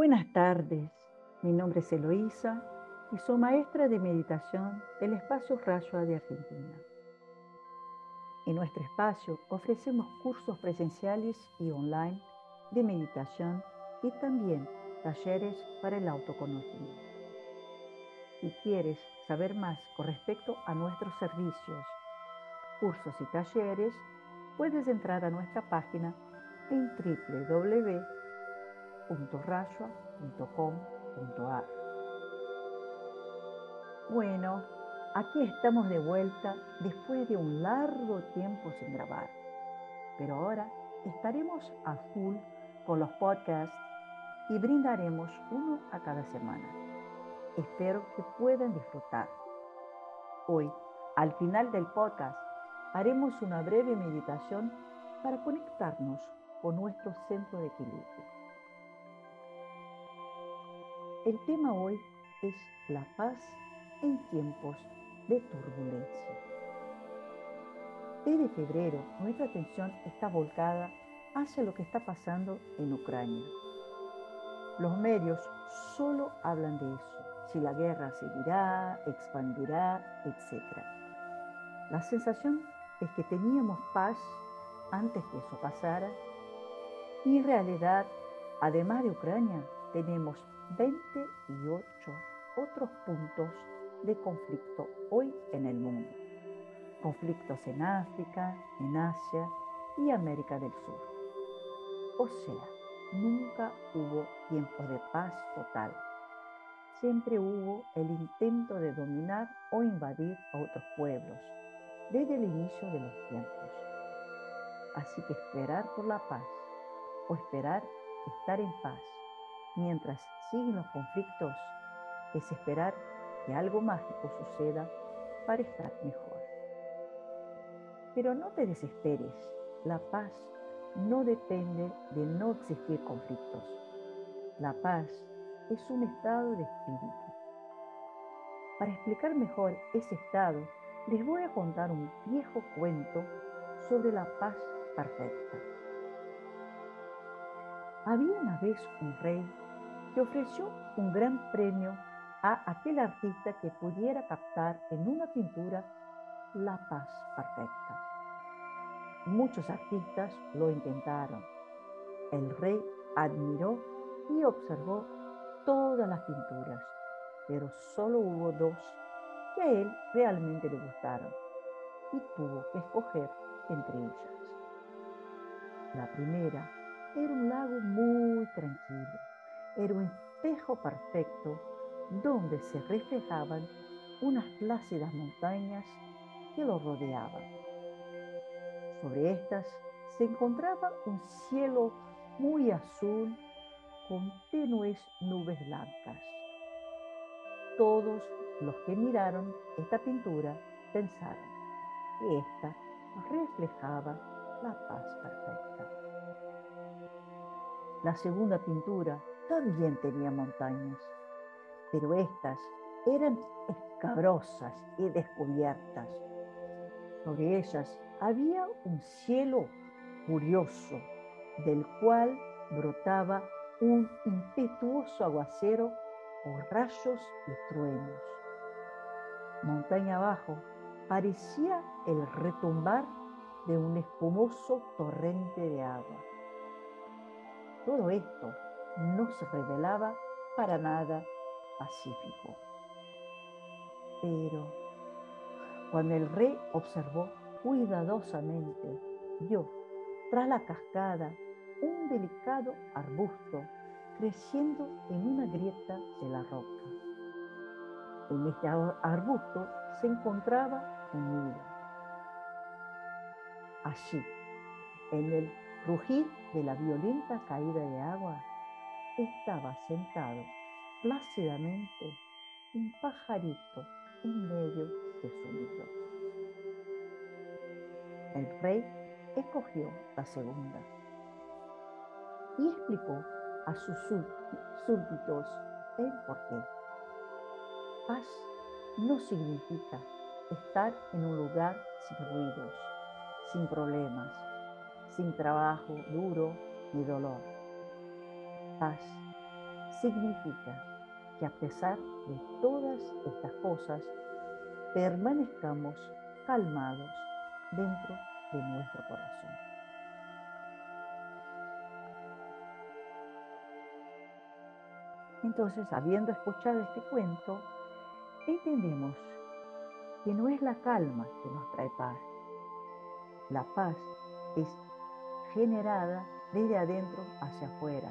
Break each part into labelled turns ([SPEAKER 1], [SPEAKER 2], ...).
[SPEAKER 1] Buenas tardes, mi nombre es Eloísa y soy maestra de meditación del espacio Rayua de Argentina. En nuestro espacio ofrecemos cursos presenciales y online de meditación y también talleres para el autoconocimiento. Si quieres saber más con respecto a nuestros servicios, cursos y talleres, puedes entrar a nuestra página en www.rayua.com.ar. Bueno, aquí estamos de vuelta después de un largo tiempo sin grabar, pero ahora estaremos a full con los podcasts y brindaremos uno a cada semana. Espero que puedan disfrutar. Hoy, al final del podcast, haremos una breve meditación para conectarnos con nuestro centro de equilibrio. El tema hoy es la paz en tiempos de turbulencia. Desde febrero, nuestra atención está volcada hacia lo que está pasando en Ucrania. Los medios solo hablan de eso, si la guerra seguirá, expandirá, etc. La sensación es que teníamos paz antes que eso pasara y en realidad, además de Ucrania, tenemos 28 otros puntos de conflicto hoy en el mundo. Conflictos en África, en Asia y América del Sur. O sea, nunca hubo tiempo de paz total. Siempre hubo el intento de dominar o invadir a otros pueblos desde el inicio de los tiempos. Así que esperar por la paz o esperar estar en paz mientras siguen los conflictos es esperar que algo mágico suceda para estar mejor. Pero no te desesperes, la paz no depende de no existir conflictos. La paz es un estado de espíritu. Para explicar mejor ese estado, les voy a contar un viejo cuento sobre la paz perfecta. Había una vez un rey que ofreció un gran premio a aquel artista que pudiera captar en una pintura la paz perfecta. Muchos artistas lo intentaron. El rey admiró y observó todas las pinturas, pero solo hubo dos que a él realmente le gustaron y tuvo que escoger entre ellas. La primera era un lago muy tranquilo, era un espejo perfecto donde se reflejaban unas plácidas montañas que lo rodeaban. Sobre estas se encontraba un cielo muy azul con tenues nubes blancas. Todos los que miraron esta pintura pensaron que ésta reflejaba la paz perfecta. La segunda pintura también tenía montañas pero estas eran escabrosas y descubiertas. Sobre ellas había un cielo curioso, del cual brotaba un impetuoso aguacero o rayos y truenos. Montaña abajo parecía el retumbar de un espumoso torrente de agua. Todo esto no se revelaba para nada pacífico. Pero cuando el rey observó cuidadosamente, vio tras la cascada un delicado arbusto creciendo en una grieta de la roca. En este arbusto se encontraba un nido. Allí, en el rugir de la violenta caída de agua, estaba sentado plácidamente un pajarito en medio de su nido. El rey escogió la segunda y explicó a sus súbditos el porqué. Paz no significa estar en un lugar sin ruidos, sin problemas, sin trabajo duro ni dolor. Paz significa que a pesar de todas estas cosas, permanezcamos calmados dentro de nuestro corazón. Entonces, habiendo escuchado este cuento, entendemos que no es la calma que nos trae paz. La paz es generada desde adentro hacia afuera.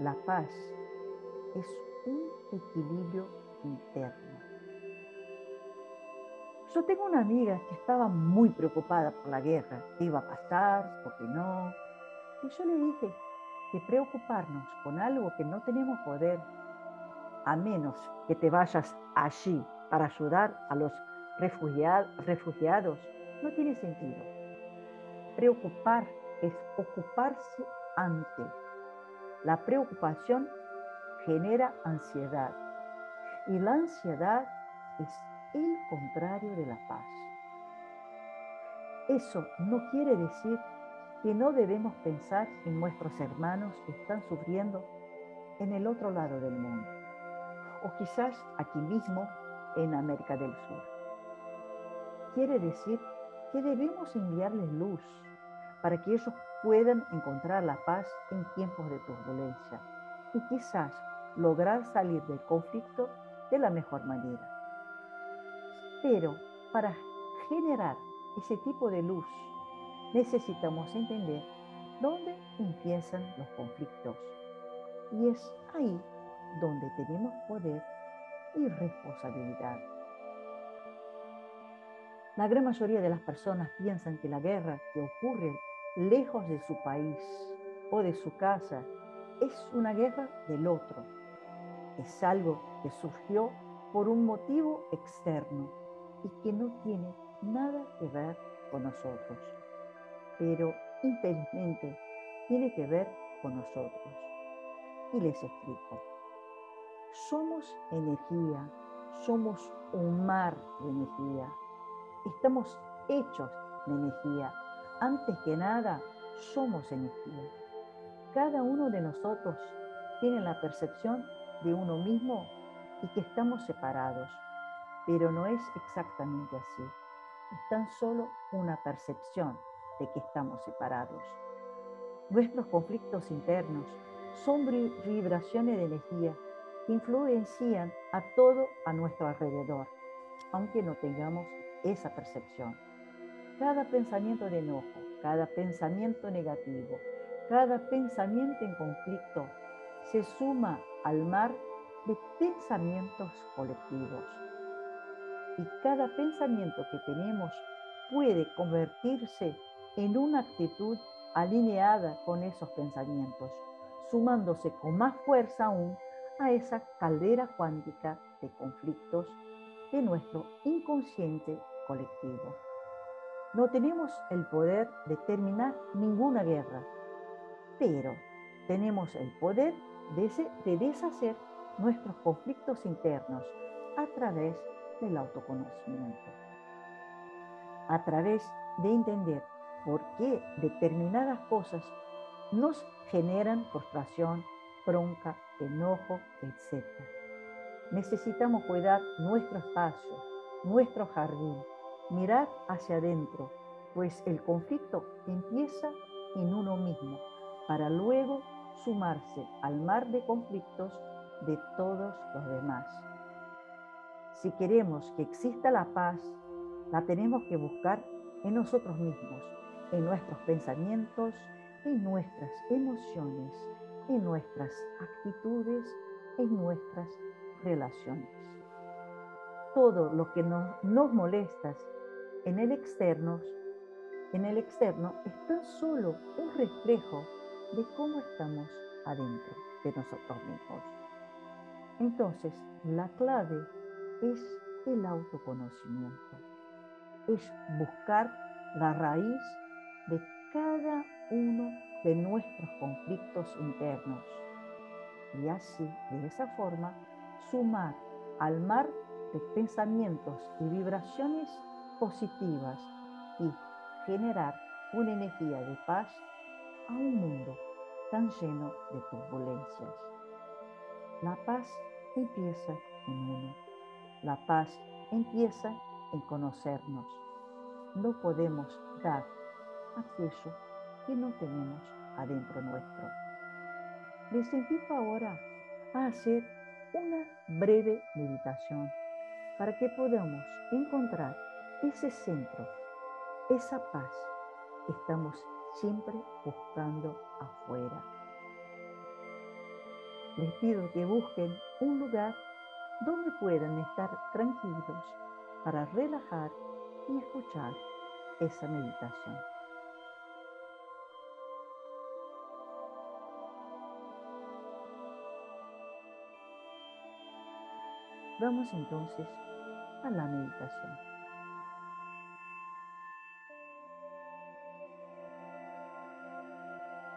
[SPEAKER 1] La paz es un equilibrio interno. Yo tengo una amiga que estaba muy preocupada por la guerra, qué iba a pasar, por qué no. Y yo le dije que preocuparnos con algo que no tenemos poder, a menos que te vayas allí para ayudar a los refugiados, no tiene sentido. Preocupar es ocuparse antes. La preocupación genera ansiedad y la ansiedad es el contrario de la paz. Eso no quiere decir que no debemos pensar en nuestros hermanos que están sufriendo en el otro lado del mundo, o quizás aquí mismo en América del Sur. Quiere decir que debemos enviarles luz para que ellos puedan encontrar la paz en tiempos de turbulencia y quizás lograr salir del conflicto de la mejor manera. Pero para generar ese tipo de luz necesitamos entender dónde empiezan los conflictos. Y es ahí donde tenemos poder y responsabilidad. La gran mayoría de las personas piensan que la guerra que ocurre lejos de su país o de su casa es una guerra del otro. Es algo que surgió por un motivo externo y que no tiene nada que ver con nosotros, pero infelizmente tiene que ver con nosotros. Y les explico. Somos energía, somos un mar de energía. Estamos hechos de energía. Antes que nada, somos energía. Cada uno de nosotros tiene la percepción de uno mismo y que estamos separados, pero no es exactamente así. Es tan solo una percepción de que estamos separados. Nuestros conflictos internos son vibraciones de energía que influencian a todo a nuestro alrededor, aunque no tengamos esa percepción. Cada pensamiento de enojo, cada pensamiento negativo, cada pensamiento en conflicto se suma al mar de pensamientos colectivos. Y cada pensamiento que tenemos puede convertirse en una actitud alineada con esos pensamientos, sumándose con más fuerza aún a esa caldera cuántica de conflictos de nuestro inconsciente colectivo. No tenemos el poder de terminar ninguna guerra, pero tenemos el poder de, deshacer nuestros conflictos internos a través del autoconocimiento, a través de entender por qué determinadas cosas nos generan frustración, bronca, enojo, etc. Necesitamos cuidar nuestro espacio, nuestro jardín, mirar hacia adentro, pues el conflicto empieza en uno mismo para luego sumarse al mar de conflictos de todos los demás. Si queremos que exista la paz, la tenemos que buscar en nosotros mismos, en nuestros pensamientos, en nuestras emociones, en nuestras actitudes, en nuestras relaciones. Todo lo que nos, nos molesta en el externo, en el externo es tan solo un reflejo de cómo estamos adentro de nosotros mismos. Entonces, la clave es el autoconocimiento, es buscar la raíz de cada uno de nuestros conflictos internos y así, de esa forma, sumar al mar de pensamientos y vibraciones positivas y generar una energía de paz a un mundo tan lleno de turbulencias. La paz empieza en uno. La paz empieza en conocernos. No podemos dar aquello que no tenemos adentro nuestro. Les invito ahora a hacer una breve meditación para que podamos encontrar ese centro, esa paz que estamos siempre buscando afuera. Les pido que busquen un lugar donde puedan estar tranquilos para relajar y escuchar esa meditación. Vamos entonces a la meditación.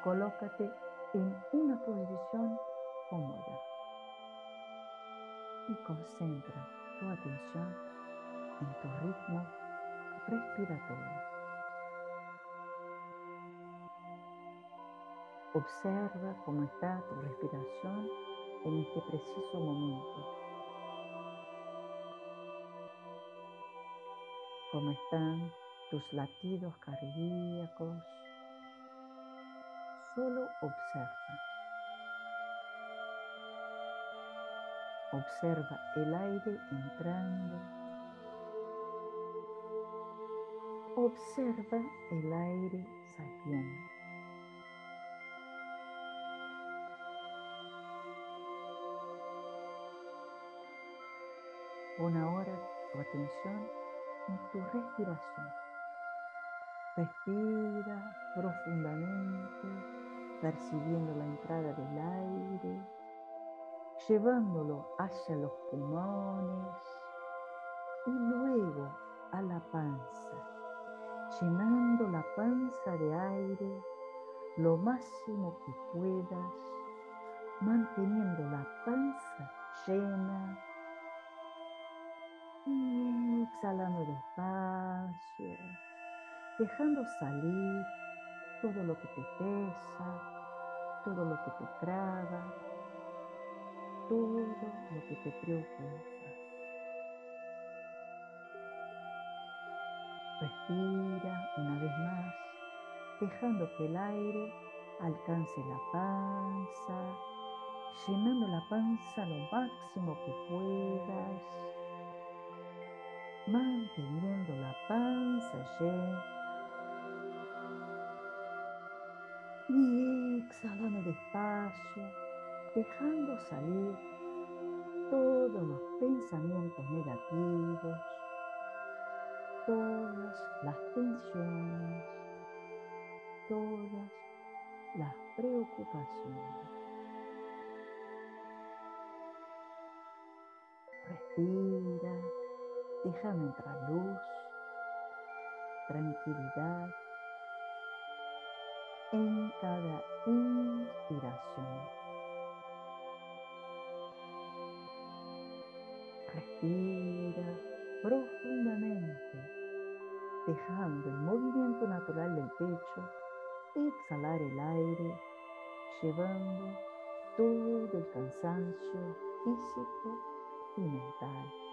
[SPEAKER 1] Colócate en una posición cómoda y concentra tu atención en tu ritmo respiratorio. Observa cómo está tu respiración en este preciso momento. Cómo están tus latidos cardíacos. Solo observa. Observa el aire entrando. Observa el aire saliendo. Pon ahora tu atención en tu respiración. Respira profundamente, percibiendo la entrada del aire llevándolo hacia los pulmones y luego a la panza, llenando la panza de aire lo máximo que puedas, manteniendo la panza llena y exhalando despacio, dejando salir todo lo que te pesa, todo lo que te traba todo lo que te preocupa. Respira una vez más, dejando que el aire alcance la panza, llenando la panza lo máximo que puedas, manteniendo la panza llena y exhalando despacio dejando salir todos los pensamientos negativos, todas las tensiones, todas las preocupaciones. Respira, dejando entrar luz, tranquilidad en cada inspiración. Respira profundamente, dejando el movimiento natural del pecho exhalar el aire, llevando todo el cansancio físico y mental.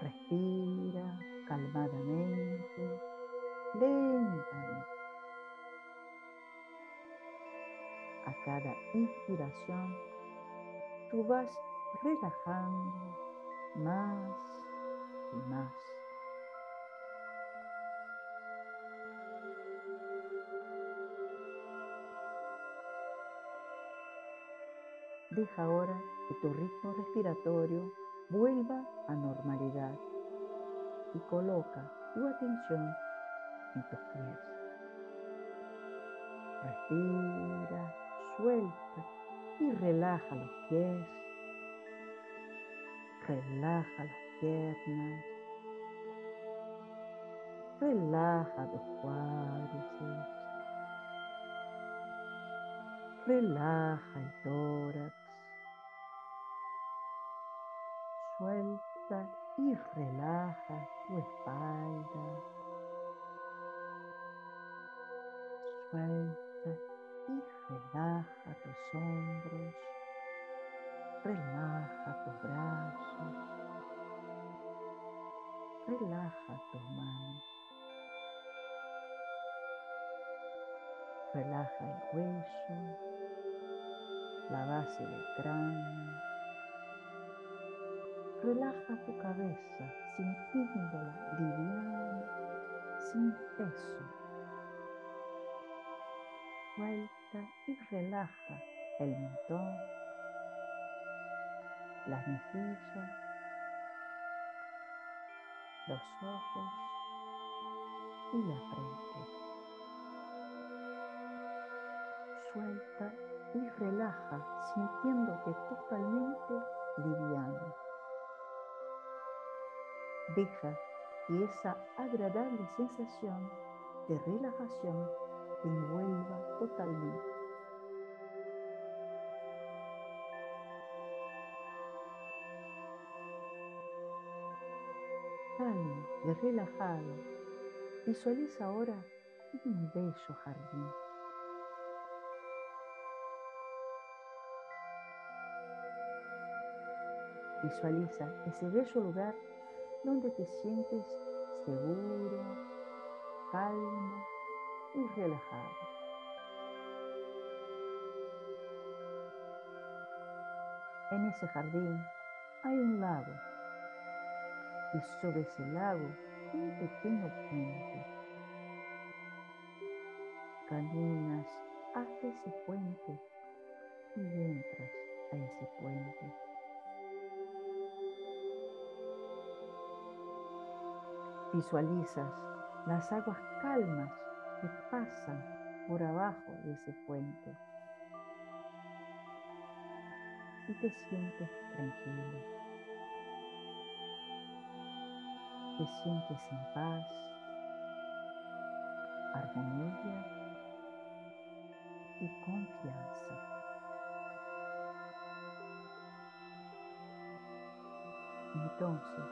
[SPEAKER 1] Respira calmadamente, lentamente. A cada inspiración, tú vas relajando más y más. Deja ahora que tu ritmo respiratorio vuelva a normalidad y coloca tu atención en tus pies. Respira, suelta y relaja los pies Relaja las piernas. Relaja los cuádriceps. Relaja el tórax. Relaja tu espalda. Suelta y Relaja tus hombros, relaja tus brazos, relaja tus manos, relaja el cuello, la base del cráneo, relaja tu cabeza sintiéndola liviana, sin peso suelta y relaja el mentón, las mejillas, los ojos y la frente. Suelta y relaja sintiéndote totalmente liviano. Deja que esa agradable sensación de relajación te envuelva totalmente. Calmo y relajado, visualiza ahora un bello jardín. Visualiza ese bello lugar donde te sientes seguro, calmo y relajado. En ese jardín hay un lago y sobre ese lago un pequeño puente. Caminas hasta ese puente y entras a ese puente. Visualizas las aguas calmas que pasan por abajo de ese puente. Y te sientes tranquilo. Te sientes en paz, armonía y confianza. Entonces,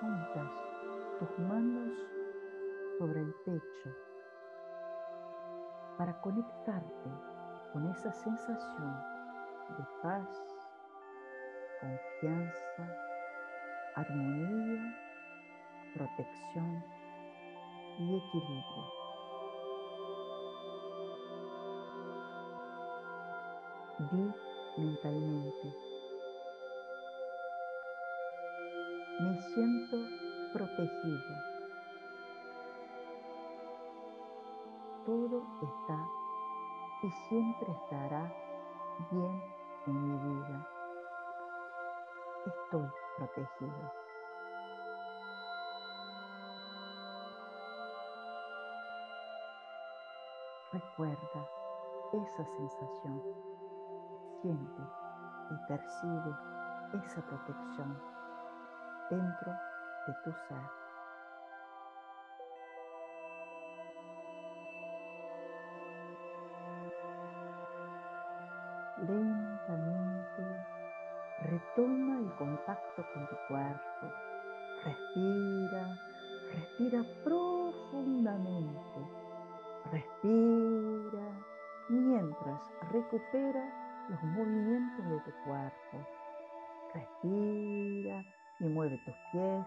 [SPEAKER 1] juntas tus manos sobre el pecho para conectarte con esa sensación de paz, confianza, armonía, protección y equilibrio. Di mentalmente, me siento protegido todo está y siempre estará bien en mi vida. Estoy protegido. Recuerda esa sensación. Siente y percibe esa protección dentro de tu ser. lentamente retoma el contacto con tu cuerpo. Respira, respira profundamente. Respira mientras recupera los movimientos de tu cuerpo. Respira y mueve tus pies,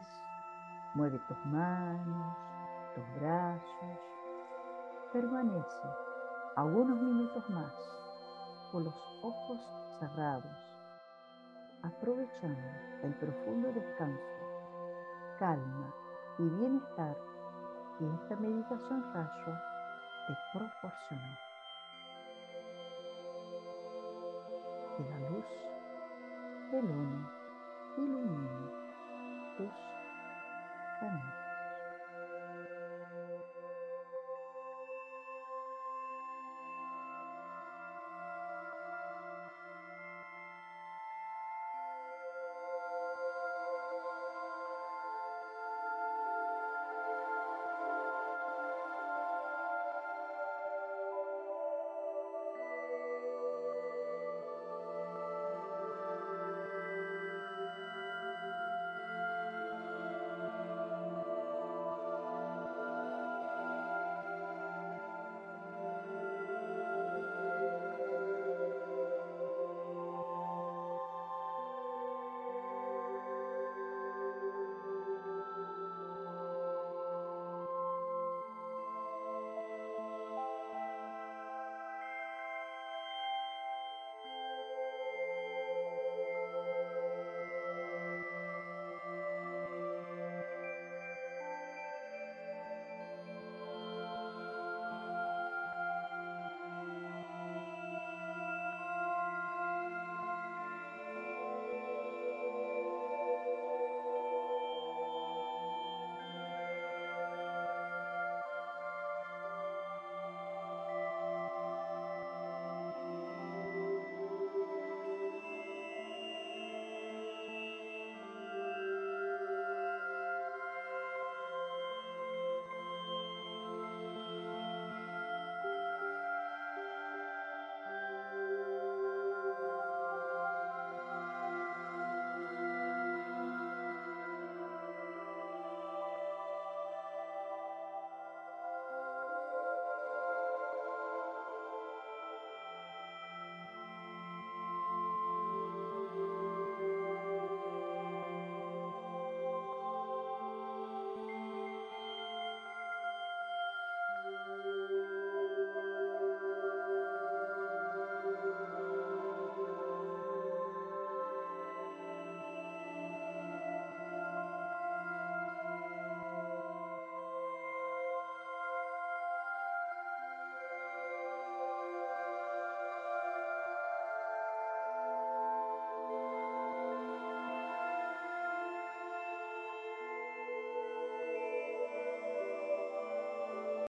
[SPEAKER 1] mueve tus manos, tus brazos. Permanece algunos minutos más con los ojos cerrados, aprovechando el profundo descanso, calma y bienestar que esta meditación rayo te proporcionó. Que la luz del uno ilumine permanent.